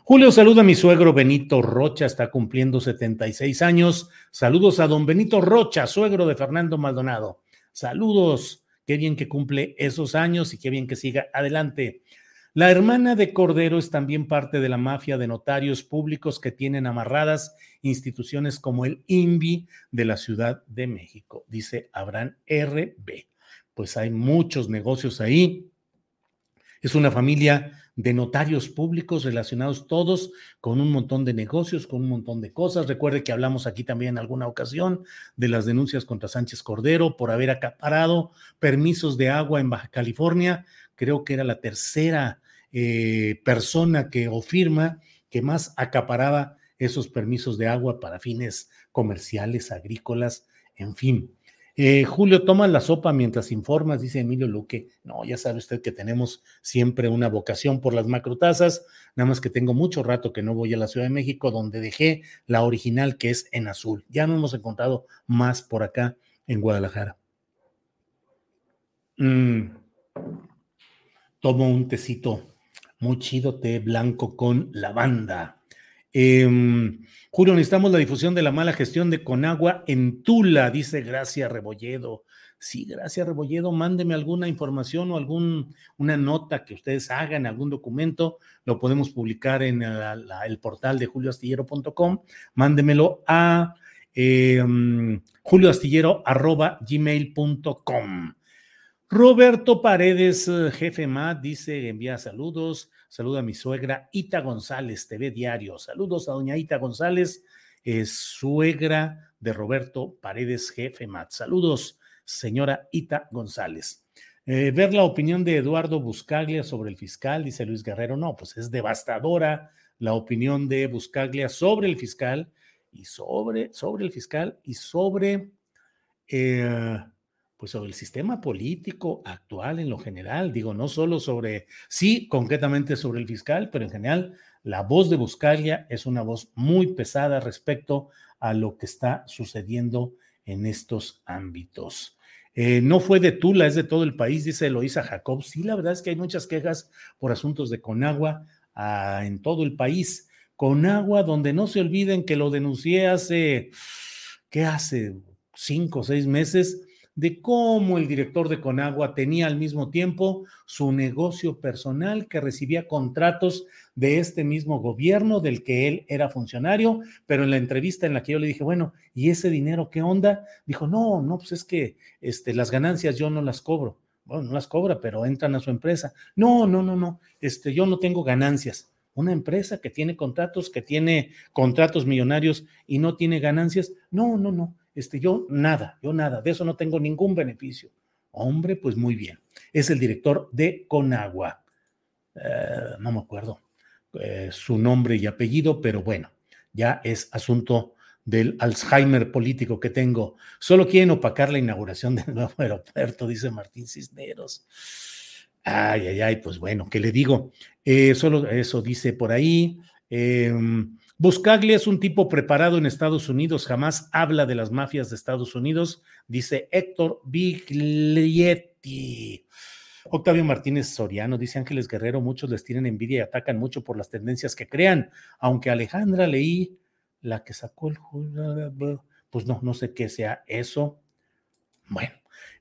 Julio, saluda a mi suegro Benito Rocha, está cumpliendo 76 años. Saludos a don Benito Rocha, suegro de Fernando Maldonado. Saludos, qué bien que cumple esos años y qué bien que siga adelante. La hermana de Cordero es también parte de la mafia de notarios públicos que tienen amarradas instituciones como el INVI de la Ciudad de México, dice Abraham RB. Pues hay muchos negocios ahí. Es una familia de notarios públicos relacionados todos con un montón de negocios, con un montón de cosas. Recuerde que hablamos aquí también en alguna ocasión de las denuncias contra Sánchez Cordero por haber acaparado permisos de agua en Baja California. Creo que era la tercera eh, persona que o firma que más acaparaba esos permisos de agua para fines comerciales, agrícolas, en fin. Eh, Julio, toma la sopa mientras informas, dice Emilio Luque. No, ya sabe usted que tenemos siempre una vocación por las macrotazas, nada más que tengo mucho rato que no voy a la Ciudad de México, donde dejé la original que es en azul. Ya no hemos encontrado más por acá en Guadalajara. Mm. Tomo un tecito muy chido, té blanco con lavanda. Em, Julio, necesitamos la difusión de la mala gestión de Conagua en Tula, dice Gracia Rebolledo. Sí, Gracia Rebolledo, mándeme alguna información o alguna nota que ustedes hagan, algún documento, lo podemos publicar en el portal de julioastillero.com. Mándemelo a eh, julioastillero.gmail.com. Roberto Paredes, eh, jefe MAT, dice, envía saludos. Saluda a mi suegra Ita González, TV Diario. Saludos a doña Ita González, suegra de Roberto Paredes, jefe MAT. Saludos, señora Ita González. Eh, ver la opinión de Eduardo Buscaglia sobre el fiscal, dice Luis Guerrero. No, pues es devastadora la opinión de Buscaglia sobre el fiscal y sobre, sobre el fiscal y sobre eh, pues sobre el sistema político actual en lo general, digo, no solo sobre, sí, concretamente sobre el fiscal, pero en general la voz de Buscalia es una voz muy pesada respecto a lo que está sucediendo en estos ámbitos. Eh, no fue de Tula, es de todo el país, dice Eloisa Jacob. Sí, la verdad es que hay muchas quejas por asuntos de Conagua ah, en todo el país. Conagua, donde no se olviden que lo denuncié hace, ¿qué hace? Cinco o seis meses de cómo el director de Conagua tenía al mismo tiempo su negocio personal que recibía contratos de este mismo gobierno del que él era funcionario, pero en la entrevista en la que yo le dije, bueno, ¿y ese dinero qué onda? Dijo, no, no, pues es que este, las ganancias yo no las cobro. Bueno, no las cobra, pero entran a su empresa. No, no, no, no, este, yo no tengo ganancias. Una empresa que tiene contratos, que tiene contratos millonarios y no tiene ganancias. No, no, no este, yo nada, yo nada, de eso no tengo ningún beneficio. Hombre, pues muy bien. Es el director de Conagua. Eh, no me acuerdo eh, su nombre y apellido, pero bueno, ya es asunto del Alzheimer político que tengo. Solo quieren opacar la inauguración del nuevo aeropuerto, dice Martín Cisneros. Ay, ay, ay, pues bueno, ¿qué le digo? Eh, solo eso dice por ahí. Eh, Buscaglia es un tipo preparado en Estados Unidos, jamás habla de las mafias de Estados Unidos, dice Héctor Biglietti. Octavio Martínez Soriano dice Ángeles Guerrero, muchos les tienen envidia y atacan mucho por las tendencias que crean, aunque Alejandra leí la que sacó el... Pues no, no sé qué sea eso. Bueno,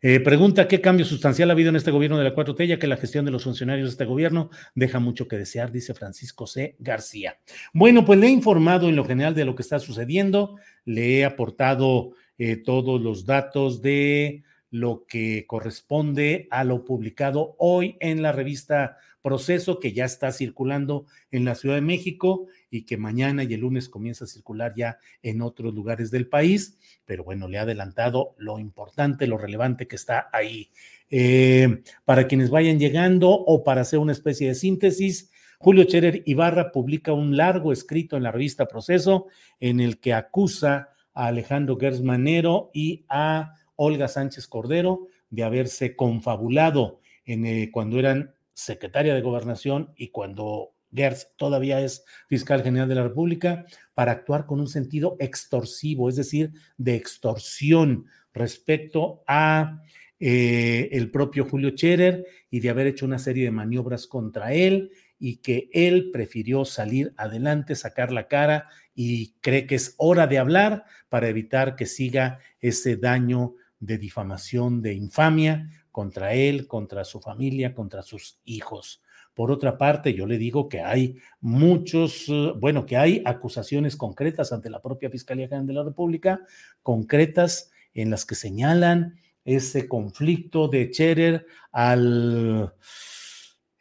eh, pregunta, ¿qué cambio sustancial ha habido en este gobierno de la 4T, ya que la gestión de los funcionarios de este gobierno deja mucho que desear, dice Francisco C. García. Bueno, pues le he informado en lo general de lo que está sucediendo, le he aportado eh, todos los datos de lo que corresponde a lo publicado hoy en la revista Proceso, que ya está circulando en la Ciudad de México y que mañana y el lunes comienza a circular ya en otros lugares del país pero bueno, le ha adelantado lo importante, lo relevante que está ahí. Eh, para quienes vayan llegando o para hacer una especie de síntesis, Julio Cherer Ibarra publica un largo escrito en la revista Proceso en el que acusa a Alejandro Gersmanero y a Olga Sánchez Cordero de haberse confabulado en, eh, cuando eran secretaria de gobernación y cuando Gertz todavía es fiscal general de la República, para actuar con un sentido extorsivo, es decir, de extorsión respecto a eh, el propio Julio Scherer y de haber hecho una serie de maniobras contra él y que él prefirió salir adelante, sacar la cara y cree que es hora de hablar para evitar que siga ese daño de difamación, de infamia contra él, contra su familia, contra sus hijos. Por otra parte, yo le digo que hay muchos, eh, bueno, que hay acusaciones concretas ante la propia Fiscalía General de la República, concretas en las que señalan ese conflicto de Cherer al,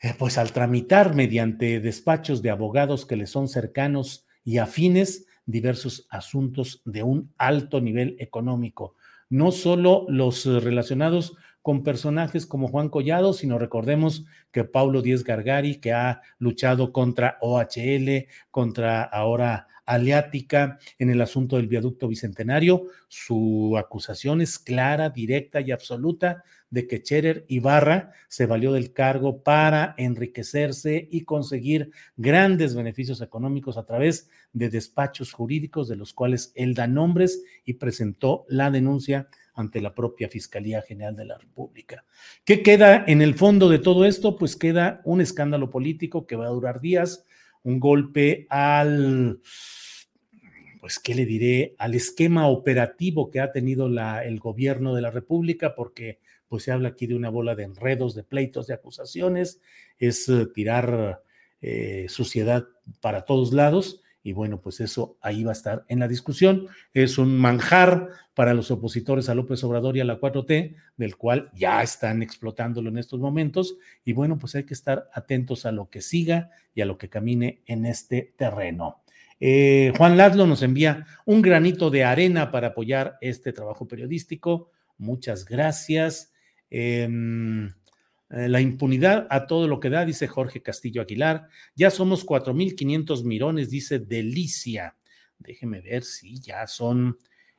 eh, pues al tramitar mediante despachos de abogados que le son cercanos y afines diversos asuntos de un alto nivel económico, no solo los relacionados con personajes como Juan Collado, sino recordemos que Paulo Díez Gargari, que ha luchado contra OHL, contra ahora aleática en el asunto del viaducto bicentenario. Su acusación es clara, directa y absoluta de que Cherer Ibarra se valió del cargo para enriquecerse y conseguir grandes beneficios económicos a través de despachos jurídicos de los cuales él da nombres y presentó la denuncia ante la propia Fiscalía General de la República. ¿Qué queda en el fondo de todo esto? Pues queda un escándalo político que va a durar días, un golpe al, pues, ¿qué le diré? Al esquema operativo que ha tenido la, el gobierno de la República, porque pues se habla aquí de una bola de enredos, de pleitos, de acusaciones, es eh, tirar eh, suciedad para todos lados. Y bueno, pues eso ahí va a estar en la discusión. Es un manjar para los opositores a López Obrador y a la 4T, del cual ya están explotándolo en estos momentos. Y bueno, pues hay que estar atentos a lo que siga y a lo que camine en este terreno. Eh, Juan Laszlo nos envía un granito de arena para apoyar este trabajo periodístico. Muchas gracias. Em, la impunidad a todo lo que da, dice Jorge Castillo Aguilar. Ya somos 4.500 mirones, dice Delicia. Déjeme ver si ya son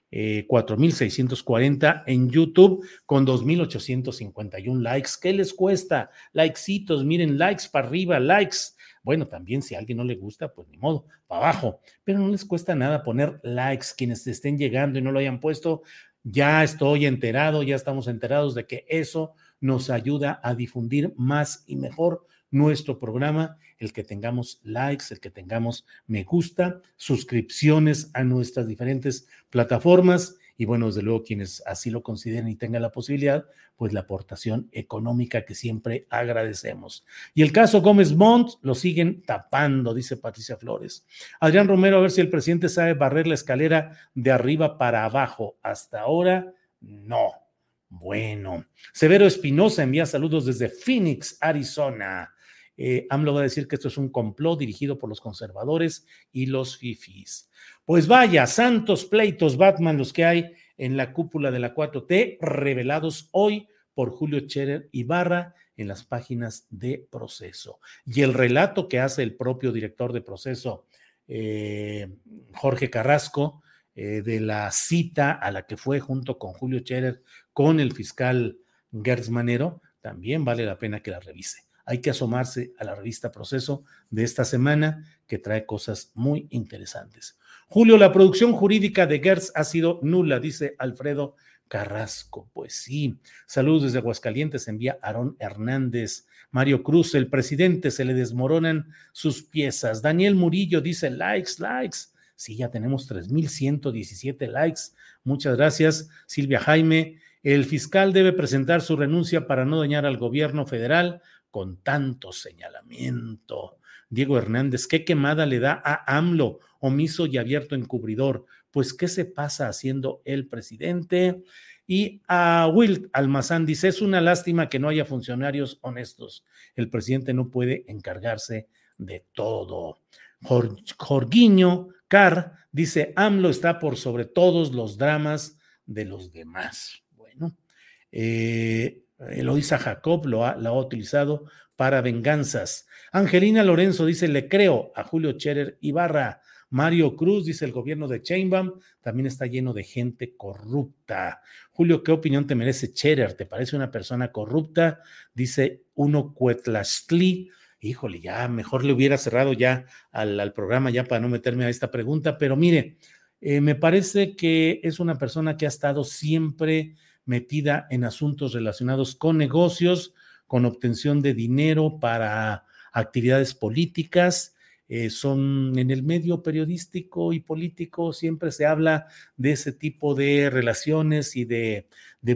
eh, 4.640 en YouTube con 2.851 likes. ¿Qué les cuesta? Likecitos, miren, likes para arriba, likes. Bueno, también si a alguien no le gusta, pues ni modo, para abajo. Pero no les cuesta nada poner likes. Quienes estén llegando y no lo hayan puesto, ya estoy enterado, ya estamos enterados de que eso nos ayuda a difundir más y mejor nuestro programa, el que tengamos likes, el que tengamos me gusta, suscripciones a nuestras diferentes plataformas y bueno, desde luego quienes así lo consideren y tengan la posibilidad, pues la aportación económica que siempre agradecemos. Y el caso Gómez Montt lo siguen tapando, dice Patricia Flores. Adrián Romero, a ver si el presidente sabe barrer la escalera de arriba para abajo. Hasta ahora, no. Bueno, Severo Espinosa envía saludos desde Phoenix, Arizona. Eh, AMLO va a decir que esto es un complot dirigido por los conservadores y los fifis. Pues vaya, santos pleitos Batman los que hay en la cúpula de la 4T, revelados hoy por Julio Scherer Ibarra en las páginas de proceso. Y el relato que hace el propio director de proceso, eh, Jorge Carrasco, eh, de la cita a la que fue junto con Julio Scherer con el fiscal Gertz Manero, también vale la pena que la revise hay que asomarse a la revista Proceso de esta semana, que trae cosas muy interesantes. Julio, la producción jurídica de Gertz ha sido nula, dice Alfredo Carrasco. Pues sí. Saludos desde Aguascalientes, envía Aarón Hernández. Mario Cruz, el presidente, se le desmoronan sus piezas. Daniel Murillo dice likes, likes. Sí, ya tenemos 3.117 likes. Muchas gracias, Silvia Jaime. El fiscal debe presentar su renuncia para no dañar al gobierno federal con tanto señalamiento. Diego Hernández, ¿qué quemada le da a AMLO, omiso y abierto encubridor? Pues, ¿qué se pasa haciendo el presidente? Y a Will Almazán dice, es una lástima que no haya funcionarios honestos. El presidente no puede encargarse de todo. Jorguiño Dice, AMLO está por sobre todos los dramas de los demás. Bueno, eh, Eloisa Jacob lo ha, ha utilizado para venganzas. Angelina Lorenzo dice, le creo a Julio Scherer Ibarra. Mario Cruz dice, el gobierno de Chainbaum también está lleno de gente corrupta. Julio, ¿qué opinión te merece Scherer? ¿Te parece una persona corrupta? Dice uno Cuetlastli. Híjole, ya mejor le hubiera cerrado ya al, programa ya para no meterme a esta pregunta, pero mire, eh, me parece que es una persona que ha estado siempre metida en asuntos relacionados con negocios, con obtención de dinero para actividades políticas. Eh, son en el medio periodístico y político siempre se habla de ese tipo de relaciones y de,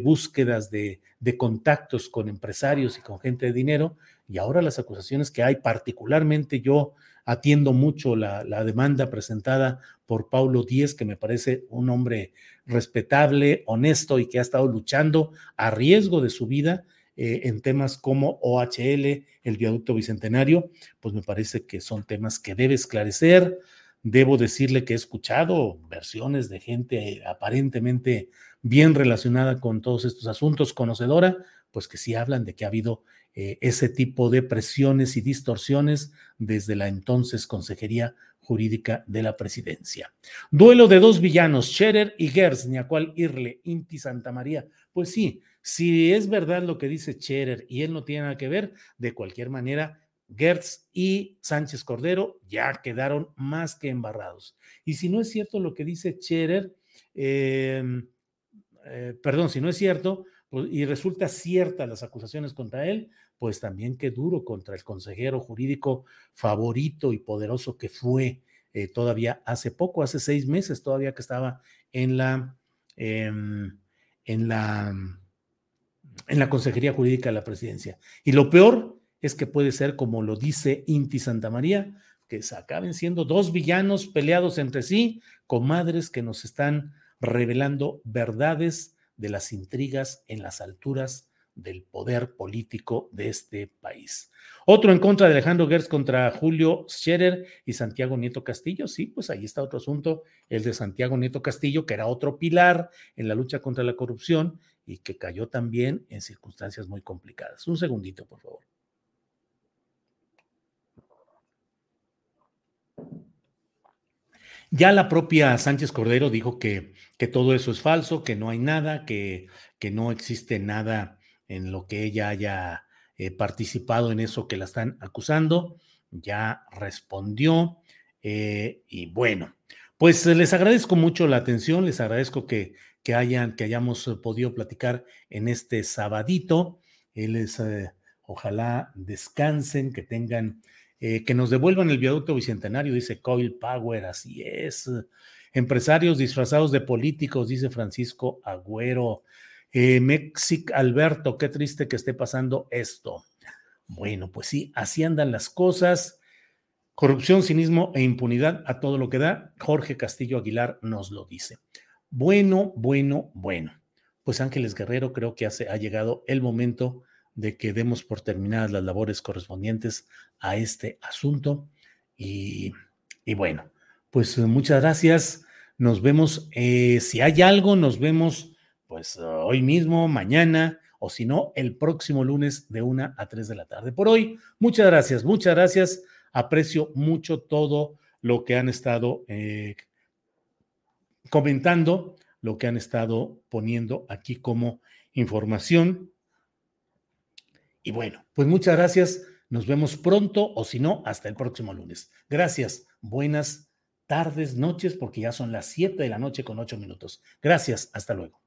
búsquedas de, de contactos con empresarios y con gente de dinero. Y ahora las acusaciones que hay, particularmente yo atiendo mucho la, demanda presentada por Paulo Díez, que me parece un hombre respetable, honesto y que ha estado luchando a riesgo de su vida eh, en temas como OHL, el viaducto bicentenario, pues me parece que son temas que debe esclarecer. Debo decirle que he escuchado versiones de gente aparentemente bien relacionada con todos estos asuntos, conocedora, pues que sí hablan de que ha habido eh, ese tipo de presiones y distorsiones desde la entonces Consejería Jurídica de la Presidencia. Duelo de dos villanos, Scherer y Gers, ni a cual irle, Inti Santa María. Pues sí, si es verdad lo que dice Scherer y él no tiene nada que ver, de cualquier manera, Gertz y Sánchez Cordero ya quedaron más que embarrados. Y si no es cierto lo que dice Scherer, em, eh, perdón, si no es cierto, pues, y resulta cierta las acusaciones contra él, pues también qué duro contra el consejero jurídico favorito y poderoso que fue eh, todavía hace poco, hace seis meses, todavía que estaba en la, em, en la, en la Consejería Jurídica de la Presidencia. Y lo peor es que puede ser, como lo dice Inti Santa María, que se acaben siendo dos villanos peleados entre sí, comadres que nos están revelando verdades de las intrigas en las alturas del poder político de este país. Otro en contra de Alejandro Gertz contra Julio Scherer y Santiago Nieto Castillo. Sí, pues ahí está otro asunto, el de Santiago Nieto Castillo, que era otro pilar en la lucha contra la corrupción y que cayó también en circunstancias muy complicadas. Un segundito, por favor. Ya la propia Sánchez Cordero dijo que, que todo eso es falso, que no hay nada, que, que no existe nada en lo que ella haya eh, participado en eso que la están acusando. Ya respondió. Eh, y bueno, pues les agradezco mucho la atención, les agradezco que, que, hayan, que hayamos podido platicar en este sabadito. Les, eh, ojalá descansen, que tengan eh, que nos devuelvan el viaducto bicentenario, dice Coil Power, así es. Empresarios disfrazados de políticos, dice Francisco Agüero. Eh, Alberto, qué triste que esté pasando esto. Bueno, pues sí, así andan las cosas. Corrupción, cinismo e impunidad a todo lo que da. Jorge Castillo Aguilar nos lo dice. Bueno, bueno, bueno. Pues Ángeles Guerrero, creo que ha llegado el momento de que demos por terminadas las labores correspondientes a este asunto. Y, bueno, pues muchas gracias. Nos vemos, eh, si hay algo, nos vemos pues hoy mismo, mañana, o si no, el próximo lunes de una a tres de la tarde. Por hoy, muchas gracias, muchas gracias. Aprecio mucho todo lo que han estado eh, comentando, lo que han estado poniendo aquí como información. Y bueno, pues muchas gracias. Nos vemos pronto o si no, hasta el próximo lunes. Gracias. Buenas tardes, noches, porque ya son las 7 de la noche con 8 minutos. Gracias. Hasta luego.